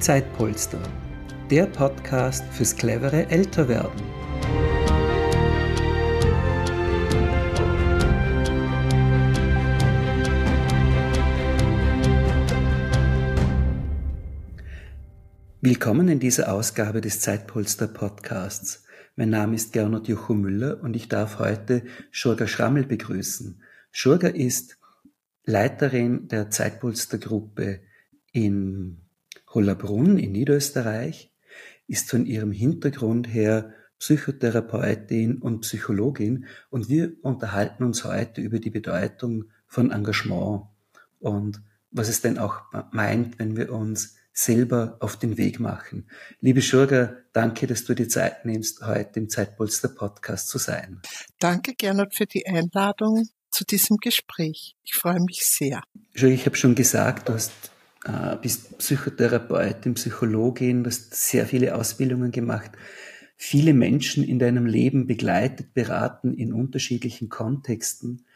Zeitpolster, der Podcast fürs clevere Älterwerden. Willkommen in dieser Ausgabe des Zeitpolster Podcasts. Mein Name ist Gernot Jocho Müller und ich darf heute Schurga Schrammel begrüßen. Schurga ist Leiterin der Zeitpolster Gruppe in Hollabrunn in Niederösterreich, ist von ihrem Hintergrund her Psychotherapeutin und Psychologin und wir unterhalten uns heute über die Bedeutung von Engagement und was es denn auch meint, wenn wir uns selber auf den Weg machen. Liebe Schurger, danke, dass du die Zeit nimmst, heute im Zeitpolster Podcast zu sein. Danke, Gernot, für die Einladung zu diesem Gespräch. Ich freue mich sehr. Schurger, ich habe schon gesagt, du hast, äh, bist Psychotherapeutin, Psychologin, hast sehr viele Ausbildungen gemacht, viele Menschen in deinem Leben begleitet, beraten in unterschiedlichen Kontexten.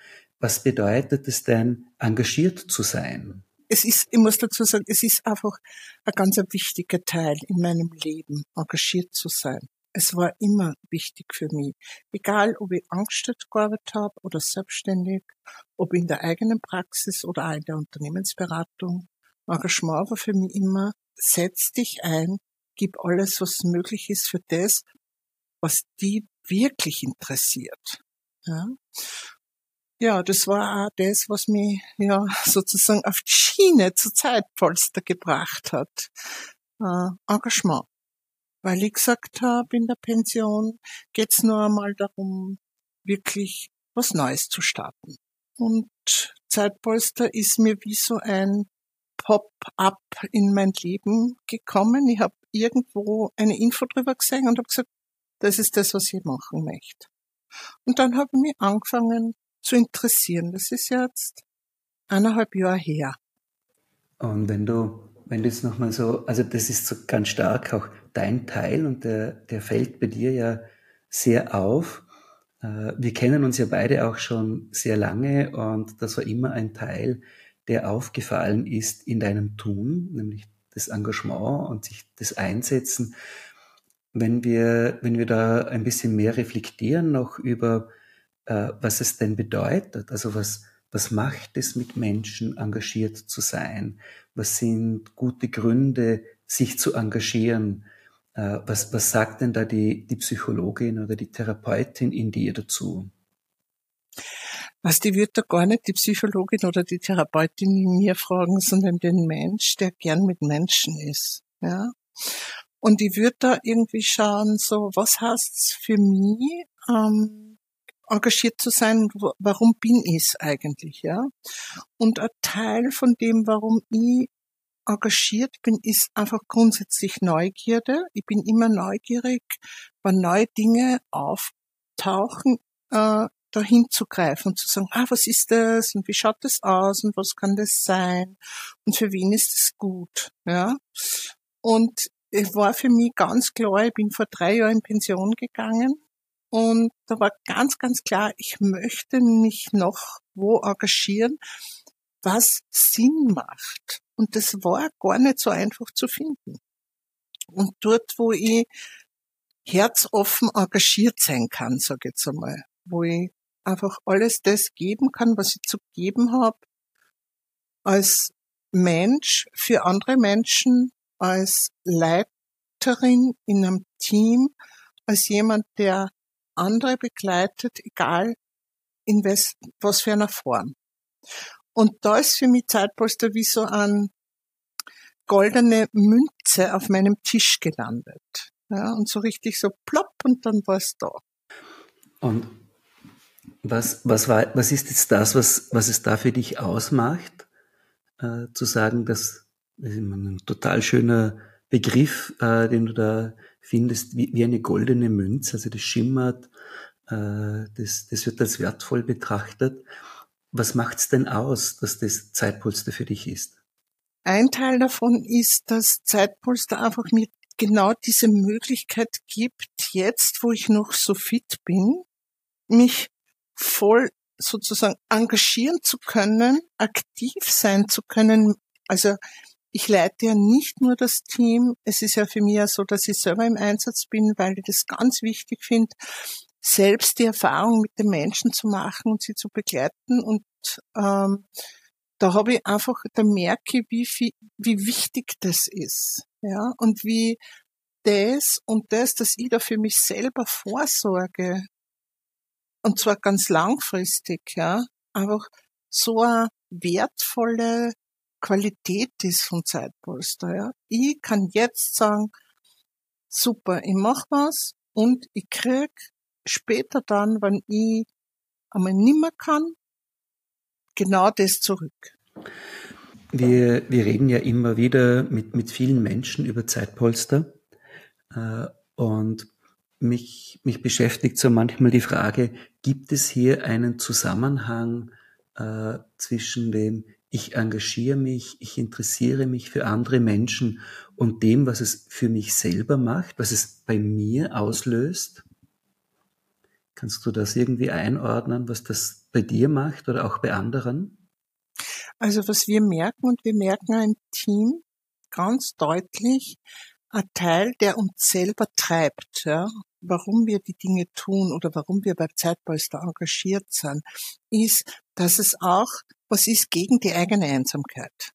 Was bedeutet es denn, engagiert zu sein? es ist, ich muss dazu sagen, es ist einfach ein ganz wichtiger Teil in meinem Leben, engagiert zu sein. Es war immer wichtig für mich. Egal, ob ich angestellt gearbeitet habe oder selbstständig, ob in der eigenen Praxis oder auch in der Unternehmensberatung. Engagement war für mich immer, setz dich ein, gib alles, was möglich ist für das, was die wirklich interessiert. Ja? ja, das war auch das, was mich ja sozusagen auf die Schiene zu Zeitpolster gebracht hat. Äh, Engagement. Weil ich gesagt habe, in der Pension geht's nur einmal darum, wirklich was Neues zu starten. Und Zeitpolster ist mir wie so ein Pop-up in mein Leben gekommen. Ich habe irgendwo eine Info drüber gesehen und habe gesagt, das ist das, was ich machen möchte. Und dann habe ich mich angefangen, zu interessieren. Das ist jetzt eineinhalb Jahre her. Und wenn du, wenn du jetzt nochmal so, also das ist so ganz stark auch dein Teil und der, der fällt bei dir ja sehr auf. Äh, wir kennen uns ja beide auch schon sehr lange und das war immer ein Teil, der aufgefallen ist in deinem Tun, nämlich das Engagement und sich das Einsetzen. Wenn wir, wenn wir da ein bisschen mehr reflektieren noch über äh, was es denn bedeutet. Also was, was macht es mit Menschen, engagiert zu sein? Was sind gute Gründe, sich zu engagieren? Äh, was, was sagt denn da die, die Psychologin oder die Therapeutin in dir dazu? Was die wird da gar nicht die Psychologin oder die Therapeutin in mir fragen, sondern den Mensch, der gern mit Menschen ist. Ja. Und die wird da irgendwie schauen, so, was heißt's für mich, ähm, engagiert zu sein, warum bin ich es eigentlich, ja? Und ein Teil von dem, warum ich engagiert bin, ist einfach grundsätzlich Neugierde. Ich bin immer neugierig, wenn neue Dinge auftauchen, äh, dahin zu greifen und zu sagen, ah, was ist das und wie schaut das aus und was kann das sein und für wen ist das gut, ja? Und es war für mich ganz klar, ich bin vor drei Jahren in Pension gegangen und da war ganz, ganz klar, ich möchte mich noch wo engagieren, was Sinn macht. Und das war gar nicht so einfach zu finden. Und dort, wo ich herzoffen engagiert sein kann, sage ich jetzt einmal, wo ich einfach alles das geben kann, was ich zu geben habe, als Mensch für andere Menschen, als Leiterin in einem Team, als jemand, der andere begleitet, egal in was, was für einer Form. Und da ist für mich Zeitpolster wie so ein goldene Münze auf meinem Tisch gelandet. Ja, und so richtig so plopp und dann war es da. Und was, was, war, was ist jetzt das, was, was es da für dich ausmacht, äh, zu sagen, dass, das ist ein total schöner Begriff, äh, den du da findest, wie, wie eine goldene Münze, also das schimmert, äh, das, das wird als wertvoll betrachtet. Was macht's denn aus, dass das Zeitpolster für dich ist? Ein Teil davon ist, dass Zeitpolster einfach mir genau diese Möglichkeit gibt, jetzt, wo ich noch so fit bin, mich voll sozusagen engagieren zu können, aktiv sein zu können. Also ich leite ja nicht nur das Team. Es ist ja für mich ja so, dass ich selber im Einsatz bin, weil ich das ganz wichtig finde, selbst die Erfahrung mit den Menschen zu machen und sie zu begleiten. Und ähm, da habe ich einfach, da merke ich, wie, viel, wie wichtig das ist. Ja, und wie das und das, dass ich da für mich selber vorsorge, und zwar ganz langfristig, ja, einfach so eine wertvolle Qualität ist von Zeitpolster. Ja. Ich kann jetzt sagen, super, ich mach was und ich krieg später dann, wenn ich einmal nimmer kann, genau das zurück. Wir, wir reden ja immer wieder mit, mit vielen Menschen über Zeitpolster äh, und mich, mich beschäftigt so manchmal die Frage, gibt es hier einen Zusammenhang äh, zwischen dem, ich engagiere mich, ich interessiere mich für andere Menschen und dem, was es für mich selber macht, was es bei mir auslöst? Kannst du das irgendwie einordnen, was das bei dir macht oder auch bei anderen? Also was wir merken, und wir merken ein Team ganz deutlich, ein Teil, der uns selber treibt, ja, warum wir die Dinge tun oder warum wir bei Zeitpolster engagiert sind, ist, dass es auch was ist gegen die eigene Einsamkeit.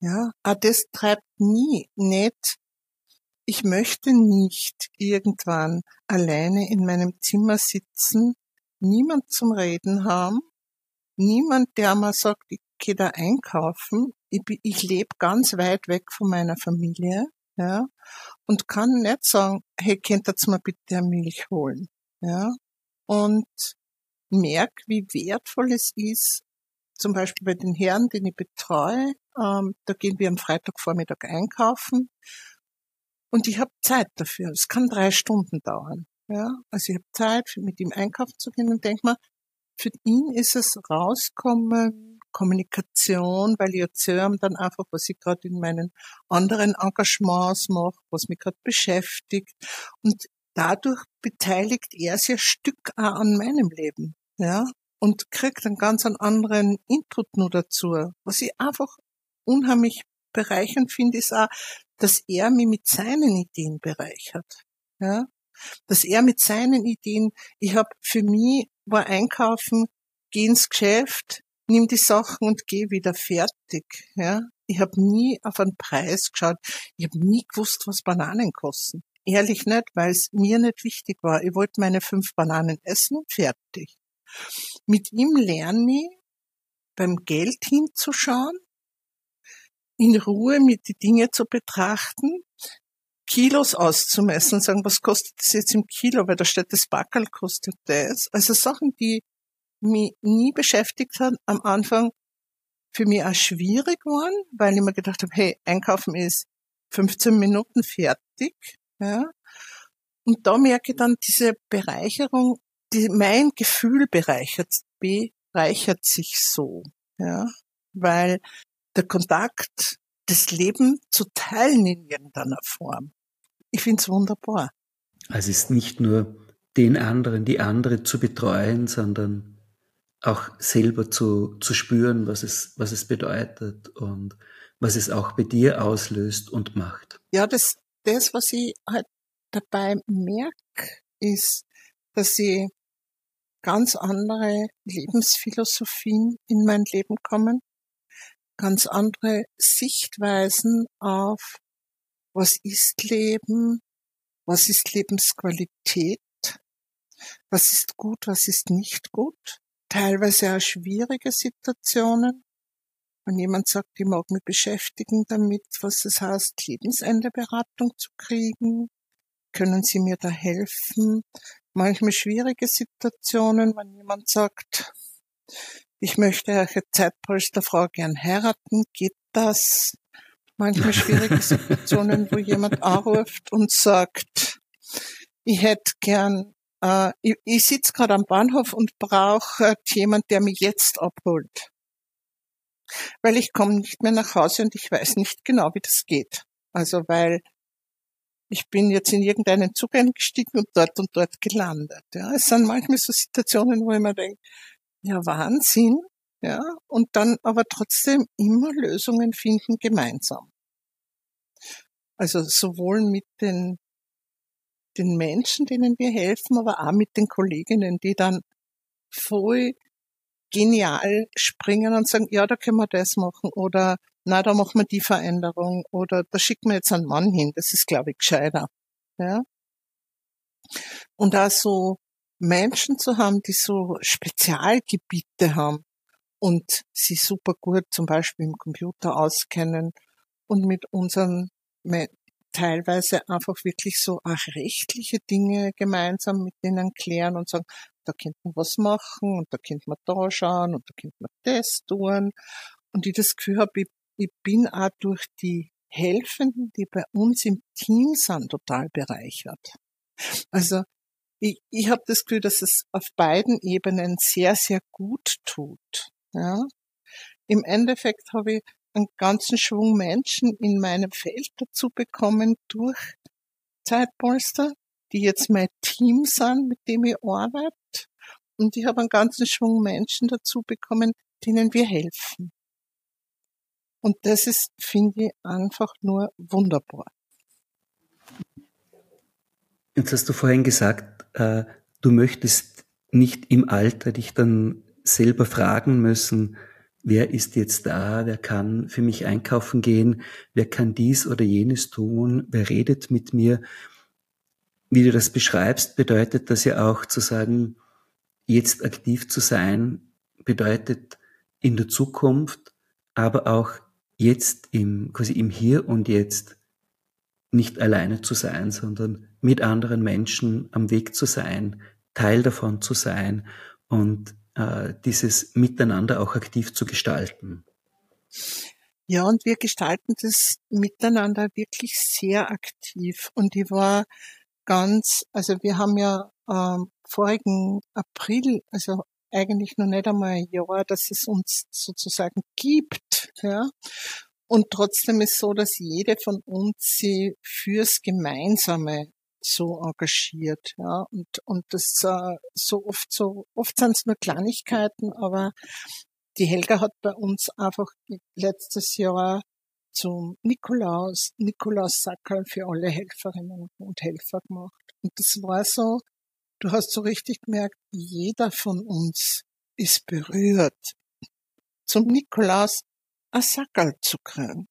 Ja, aber das treibt nie nicht. Ich möchte nicht irgendwann alleine in meinem Zimmer sitzen, niemand zum Reden haben, niemand, der mir sagt, ich gehe da einkaufen, ich, ich lebe ganz weit weg von meiner Familie, ja, und kann nicht sagen, hey, könnt ihr mir bitte Milch holen, ja, und merk, wie wertvoll es ist, zum Beispiel bei den Herren, den ich betreue, ähm, da gehen wir am Freitagvormittag einkaufen und ich habe Zeit dafür. Es kann drei Stunden dauern. Ja, also ich habe Zeit, mit ihm einkaufen zu gehen und denke mal, für ihn ist es rauskommen, Kommunikation, weil ich erzähle dann einfach, was ich gerade in meinen anderen Engagements mache, was mich gerade beschäftigt. Und dadurch beteiligt er sich ein Stück auch an meinem Leben. Ja, und kriegt einen ganz anderen Input nur dazu. Was ich einfach unheimlich bereichernd finde, ist auch, dass er mich mit seinen Ideen bereichert. Ja? Dass er mit seinen Ideen, ich habe für mich war einkaufen, geh ins Geschäft, nimm die Sachen und geh wieder fertig. Ja? Ich habe nie auf einen Preis geschaut. Ich habe nie gewusst, was Bananen kosten. Ehrlich nicht, weil es mir nicht wichtig war. Ich wollte meine fünf Bananen essen und fertig. Mit ihm lerne ich, beim Geld hinzuschauen, in Ruhe mit die Dinge zu betrachten, Kilos auszumessen und sagen, was kostet das jetzt im Kilo, weil da steht, das Backel kostet das. Also Sachen, die mich nie beschäftigt haben, am Anfang für mich auch schwierig waren, weil ich mir gedacht habe, hey, einkaufen ist 15 Minuten fertig, ja. Und da merke ich dann diese Bereicherung die, mein Gefühl bereichert, bereichert sich so, ja, weil der Kontakt, das Leben zu teilen in irgendeiner Form, ich finde es wunderbar. Also es ist nicht nur den anderen, die andere zu betreuen, sondern auch selber zu, zu spüren, was es, was es bedeutet und was es auch bei dir auslöst und macht. Ja, das, das, was ich halt dabei merke, ist, dass ich ganz andere Lebensphilosophien in mein Leben kommen, ganz andere Sichtweisen auf, was ist Leben, was ist Lebensqualität, was ist gut, was ist nicht gut, teilweise auch schwierige Situationen. Wenn jemand sagt, ich mag mich beschäftigen damit, was es heißt, Lebensenderberatung zu kriegen, können Sie mir da helfen? manchmal schwierige Situationen, wenn jemand sagt, ich möchte eine Zeitpolsterfrau gern heiraten, geht das? Manchmal schwierige Situationen, wo jemand anruft und sagt, ich hätte gern, äh, ich, ich sitze gerade am Bahnhof und brauche äh, jemand, der mich jetzt abholt. Weil ich komme nicht mehr nach Hause und ich weiß nicht genau, wie das geht. Also weil ich bin jetzt in irgendeinen Zug eingestiegen und dort und dort gelandet. Ja, es sind manchmal so Situationen, wo ich mir denke, ja, Wahnsinn, ja, und dann aber trotzdem immer Lösungen finden gemeinsam. Also sowohl mit den, den Menschen, denen wir helfen, aber auch mit den Kolleginnen, die dann voll genial springen und sagen, ja, da können wir das machen oder na, da machen wir die Veränderung oder da schicken wir jetzt einen Mann hin, das ist, glaube ich, gescheiter. Ja? Und da so Menschen zu haben, die so Spezialgebiete haben und sie super gut zum Beispiel im Computer auskennen und mit unseren teilweise einfach wirklich so auch rechtliche Dinge gemeinsam mit denen klären und sagen, da könnte man was machen und da könnte man da schauen und da könnte man das tun. Und ich das Gefühl habe, ich, ich bin auch durch die Helfenden, die bei uns im Team sind, total bereichert. Also ich, ich habe das Gefühl, dass es auf beiden Ebenen sehr, sehr gut tut. Ja. Im Endeffekt habe ich einen ganzen Schwung Menschen in meinem Feld dazu bekommen durch Zeitpolster, die jetzt mein Team sind, mit dem ich arbeite. Und ich habe einen ganzen Schwung Menschen dazu bekommen, denen wir helfen. Und das ist, finde ich, einfach nur wunderbar. Jetzt hast du vorhin gesagt, äh, du möchtest nicht im Alter dich dann selber fragen müssen, wer ist jetzt da, wer kann für mich einkaufen gehen, wer kann dies oder jenes tun, wer redet mit mir. Wie du das beschreibst, bedeutet das ja auch zu sagen, jetzt aktiv zu sein, bedeutet in der Zukunft, aber auch jetzt im, quasi im Hier und Jetzt nicht alleine zu sein, sondern mit anderen Menschen am Weg zu sein, Teil davon zu sein und dieses Miteinander auch aktiv zu gestalten. Ja, und wir gestalten das miteinander wirklich sehr aktiv. Und ich war ganz, also wir haben ja ähm, vorigen April, also eigentlich noch nicht einmal ein Jahr, dass es uns sozusagen gibt, ja. Und trotzdem ist so, dass jede von uns sie fürs Gemeinsame so engagiert, ja, und, und das äh, so oft so, oft sind es nur Kleinigkeiten, aber die Helga hat bei uns einfach letztes Jahr zum Nikolaus, Nikolaus Sackerl für alle Helferinnen und Helfer gemacht. Und das war so, du hast so richtig gemerkt, jeder von uns ist berührt, zum Nikolaus ein Sackerl zu kriegen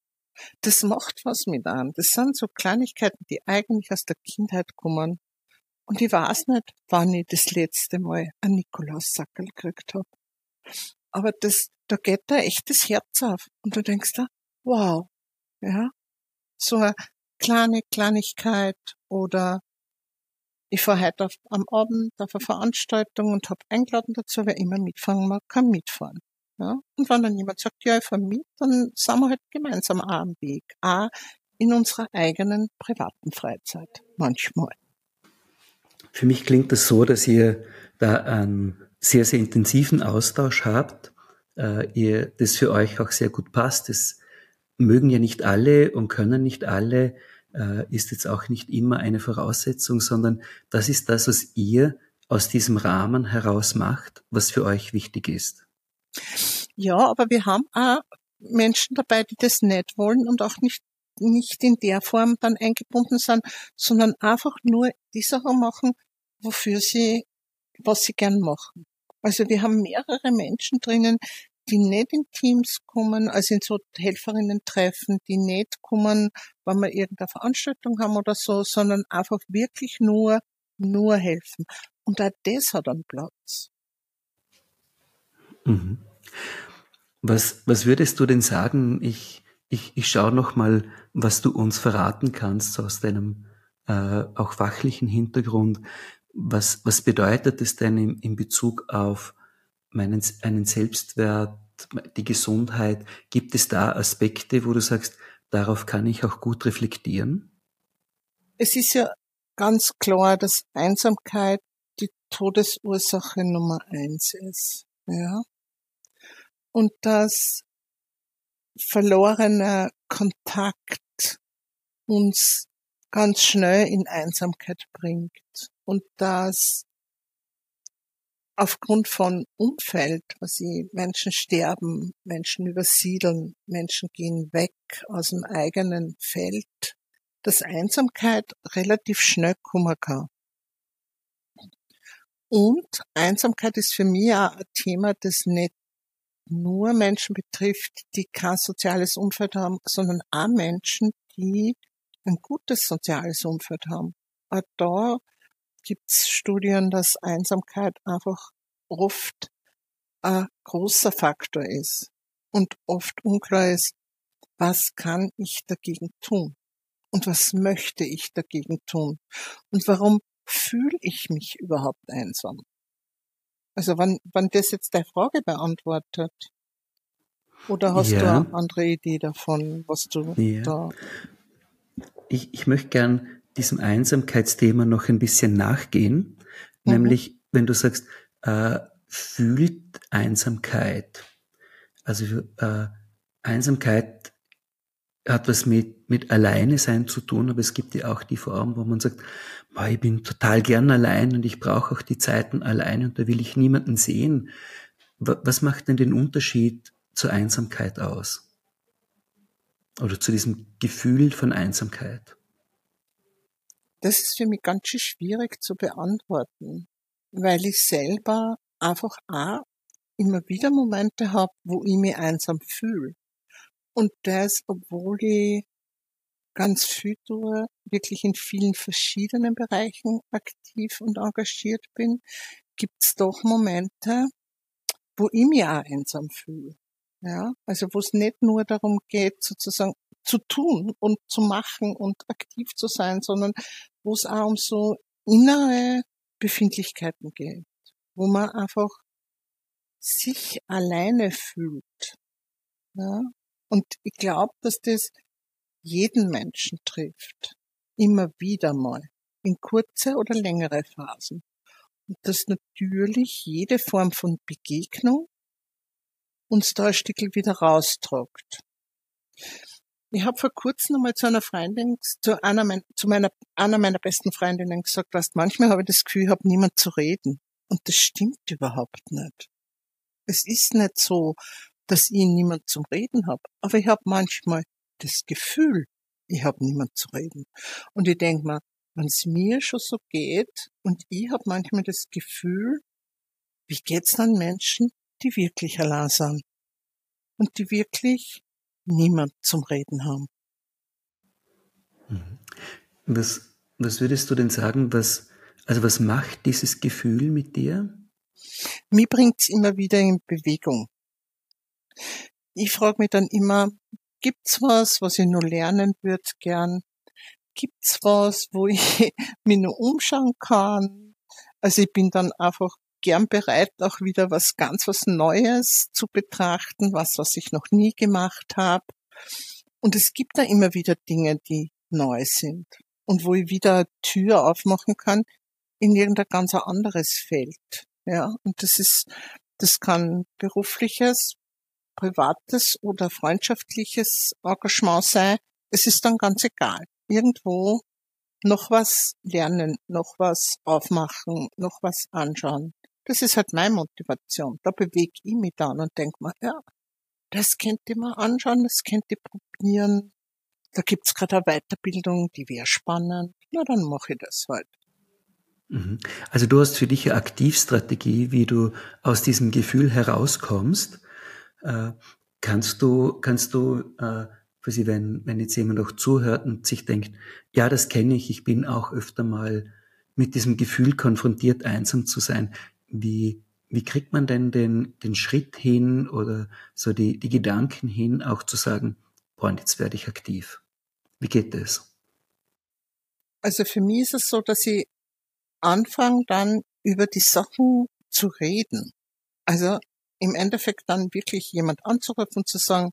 das macht was mit einem. Das sind so Kleinigkeiten, die eigentlich aus der Kindheit kommen. Und ich weiß nicht, wann ich das letzte Mal einen Nikolaussackel gekriegt habe. Aber das, da geht da echt das Herz auf. Und du denkst da, wow, ja, so eine kleine Kleinigkeit oder ich fahre heute auf, am Abend auf eine Veranstaltung und habe eingeladen dazu, wer immer mitfahren mag, kann mitfahren. Ja? Und wenn dann jemand sagt, ja, ich mit, dann sind wir halt gemeinsam auch am Weg. Auch in unserer eigenen privaten Freizeit. Manchmal. Für mich klingt das so, dass ihr da einen sehr, sehr intensiven Austausch habt. Äh, ihr, das für euch auch sehr gut passt. Das mögen ja nicht alle und können nicht alle, äh, ist jetzt auch nicht immer eine Voraussetzung, sondern das ist das, was ihr aus diesem Rahmen heraus macht, was für euch wichtig ist. Ja, aber wir haben auch Menschen dabei, die das nicht wollen und auch nicht, nicht in der Form dann eingebunden sind, sondern einfach nur die Sachen machen, wofür sie, was sie gern machen. Also wir haben mehrere Menschen drinnen, die nicht in Teams kommen, also in so Helferinnen-Treffen, die nicht kommen, wenn wir irgendeine Veranstaltung haben oder so, sondern einfach wirklich nur, nur helfen. Und auch das hat einen Platz. Mhm. Was, was würdest du denn sagen? Ich, ich, ich schaue noch mal, was du uns verraten kannst aus deinem äh, auch fachlichen Hintergrund. Was, was bedeutet es denn in, in Bezug auf meinen, einen Selbstwert, die Gesundheit? Gibt es da Aspekte, wo du sagst, darauf kann ich auch gut reflektieren? Es ist ja ganz klar, dass Einsamkeit die Todesursache Nummer eins ist. Ja und dass verlorener Kontakt uns ganz schnell in Einsamkeit bringt und dass aufgrund von Umfeld, was sie Menschen sterben, Menschen übersiedeln, Menschen gehen weg aus dem eigenen Feld, dass Einsamkeit relativ schnell kommen kann. Und Einsamkeit ist für mich auch ein Thema, das nicht nur Menschen betrifft, die kein soziales Umfeld haben, sondern auch Menschen, die ein gutes soziales Umfeld haben. Auch da gibt es Studien, dass Einsamkeit einfach oft ein großer Faktor ist und oft unklar ist, was kann ich dagegen tun und was möchte ich dagegen tun und warum fühle ich mich überhaupt einsam? Also wann, wann das jetzt deine Frage beantwortet? Oder hast ja. du eine andere Idee davon, was du ja. da... Ich, ich möchte gern diesem Einsamkeitsthema noch ein bisschen nachgehen. Mhm. Nämlich, wenn du sagst, äh, fühlt Einsamkeit. Also äh, Einsamkeit hat was mit, mit Alleine sein zu tun, aber es gibt ja auch die Form, wo man sagt, boah, ich bin total gern allein und ich brauche auch die Zeiten allein und da will ich niemanden sehen. Was macht denn den Unterschied zur Einsamkeit aus? Oder zu diesem Gefühl von Einsamkeit? Das ist für mich ganz schön schwierig zu beantworten, weil ich selber einfach auch immer wieder Momente habe, wo ich mich einsam fühle. Und das, obwohl ich ganz tue, wirklich in vielen verschiedenen Bereichen aktiv und engagiert bin, gibt's doch Momente, wo ich mich auch einsam fühle. Ja, also wo es nicht nur darum geht, sozusagen zu tun und zu machen und aktiv zu sein, sondern wo es auch um so innere Befindlichkeiten geht, wo man einfach sich alleine fühlt. Ja, und ich glaube, dass das jeden Menschen trifft. Immer wieder mal. In kurze oder längere Phasen. Und dass natürlich jede Form von Begegnung uns da ein Stück wieder raustragt. Ich habe vor kurzem einmal zu einer Freundin, zu einer, zu meiner, einer meiner besten Freundinnen gesagt, dass manchmal habe ich das Gefühl, ich habe niemand zu reden. Und das stimmt überhaupt nicht. Es ist nicht so, dass ich niemand zum Reden habe. Aber ich habe manchmal das Gefühl, ich habe niemand zu reden. Und ich denke mir, wenn es mir schon so geht und ich habe manchmal das Gefühl, wie geht's dann Menschen, die wirklich allein sind und die wirklich niemand zum Reden haben. Mhm. Was, was würdest du denn sagen, was, also was macht dieses Gefühl mit dir? Mir bringt's immer wieder in Bewegung. Ich frage mich dann immer, gibt's was, was ich nur lernen würde gern? Gibt's was, wo ich mich nur umschauen kann? Also ich bin dann einfach gern bereit, auch wieder was ganz was Neues zu betrachten, was, was ich noch nie gemacht habe. Und es gibt da immer wieder Dinge, die neu sind und wo ich wieder Tür aufmachen kann in irgendein ganz anderes Feld. Ja, und das ist, das kann berufliches, privates oder freundschaftliches Engagement sein. Es ist dann ganz egal. Irgendwo noch was lernen, noch was aufmachen, noch was anschauen. Das ist halt meine Motivation. Da bewege ich mich dann und denke mir, ja, das könnt ihr mal anschauen, das könnt ihr probieren. Da gibt's gerade eine Weiterbildung, die wäre spannend. Na, dann mache ich das halt. Mhm. Also du hast für dich eine Aktivstrategie, wie du aus diesem Gefühl herauskommst. Äh, kannst du, kannst du, äh, Sie, wenn, wenn jetzt jemand auch zuhört und sich denkt, ja, das kenne ich, ich bin auch öfter mal mit diesem Gefühl konfrontiert, einsam zu sein. Wie, wie kriegt man denn den, den Schritt hin oder so die, die Gedanken hin, auch zu sagen, boah, jetzt werde ich aktiv? Wie geht das? Also für mich ist es so, dass ich anfange dann über die Sachen zu reden. Also im Endeffekt dann wirklich jemand anzurufen und zu sagen,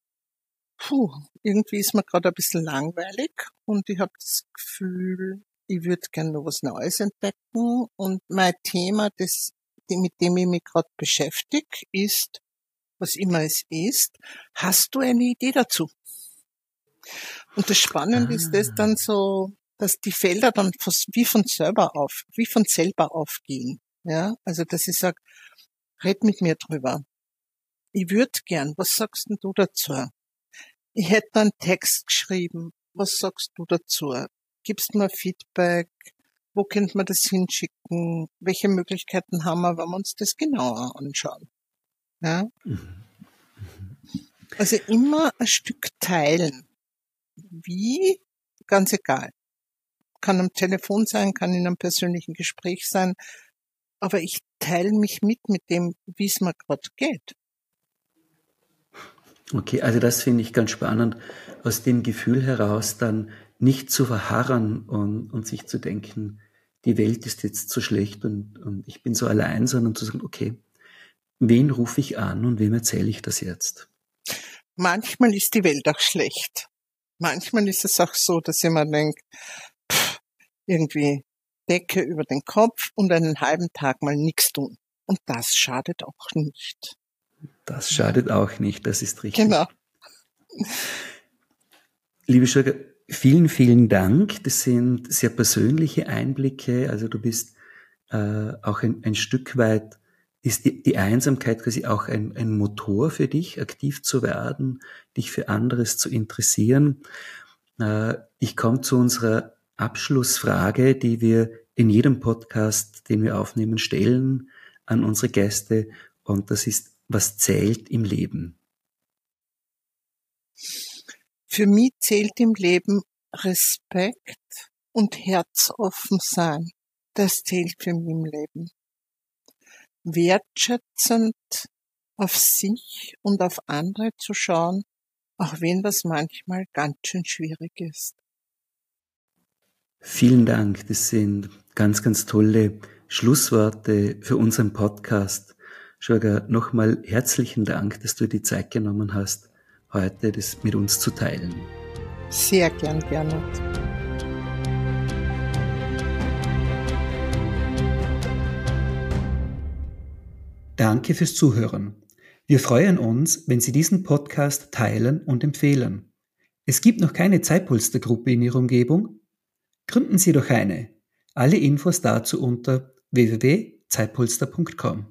puh, irgendwie ist mir gerade ein bisschen langweilig und ich habe das Gefühl, ich würde gerne noch was Neues entdecken und mein Thema, das, mit dem ich mich gerade beschäftige, ist, was immer es ist, hast du eine Idee dazu? Und das Spannende ah. ist das dann so, dass die Felder dann wie von selber auf, wie von selber aufgehen. Ja, also dass ich sage, red mit mir drüber ich würde gern, was sagst denn du dazu? Ich hätte einen Text geschrieben, was sagst du dazu? gibst mir Feedback, wo könnte man das hinschicken, welche Möglichkeiten haben wir, wenn wir uns das genauer anschauen. Ja? Also immer ein Stück teilen. Wie? Ganz egal. Kann am Telefon sein, kann in einem persönlichen Gespräch sein, aber ich teile mich mit mit dem, wie es mir gerade geht. Okay, also das finde ich ganz spannend, aus dem Gefühl heraus dann nicht zu verharren und, und sich zu denken, die Welt ist jetzt so schlecht und, und ich bin so allein, sondern zu sagen, okay, wen rufe ich an und wem erzähle ich das jetzt? Manchmal ist die Welt auch schlecht. Manchmal ist es auch so, dass jemand denkt, pff, irgendwie Decke über den Kopf und einen halben Tag mal nichts tun. Und das schadet auch nicht. Das schadet auch nicht, das ist richtig. Genau. Liebe Schurger, vielen, vielen Dank. Das sind sehr persönliche Einblicke. Also du bist äh, auch ein, ein Stück weit, ist die, die Einsamkeit quasi auch ein, ein Motor für dich, aktiv zu werden, dich für anderes zu interessieren. Äh, ich komme zu unserer Abschlussfrage, die wir in jedem Podcast, den wir aufnehmen, stellen an unsere Gäste. Und das ist was zählt im Leben? Für mich zählt im Leben Respekt und herzoffen sein. Das zählt für mich im Leben. Wertschätzend auf sich und auf andere zu schauen, auch wenn das manchmal ganz schön schwierig ist. Vielen Dank. Das sind ganz, ganz tolle Schlussworte für unseren Podcast. Schwager, nochmal herzlichen Dank, dass du die Zeit genommen hast, heute das mit uns zu teilen. Sehr gern, Gernot. Danke fürs Zuhören. Wir freuen uns, wenn Sie diesen Podcast teilen und empfehlen. Es gibt noch keine Zeitpolstergruppe in Ihrer Umgebung? Gründen Sie doch eine. Alle Infos dazu unter www.zeitpolster.com.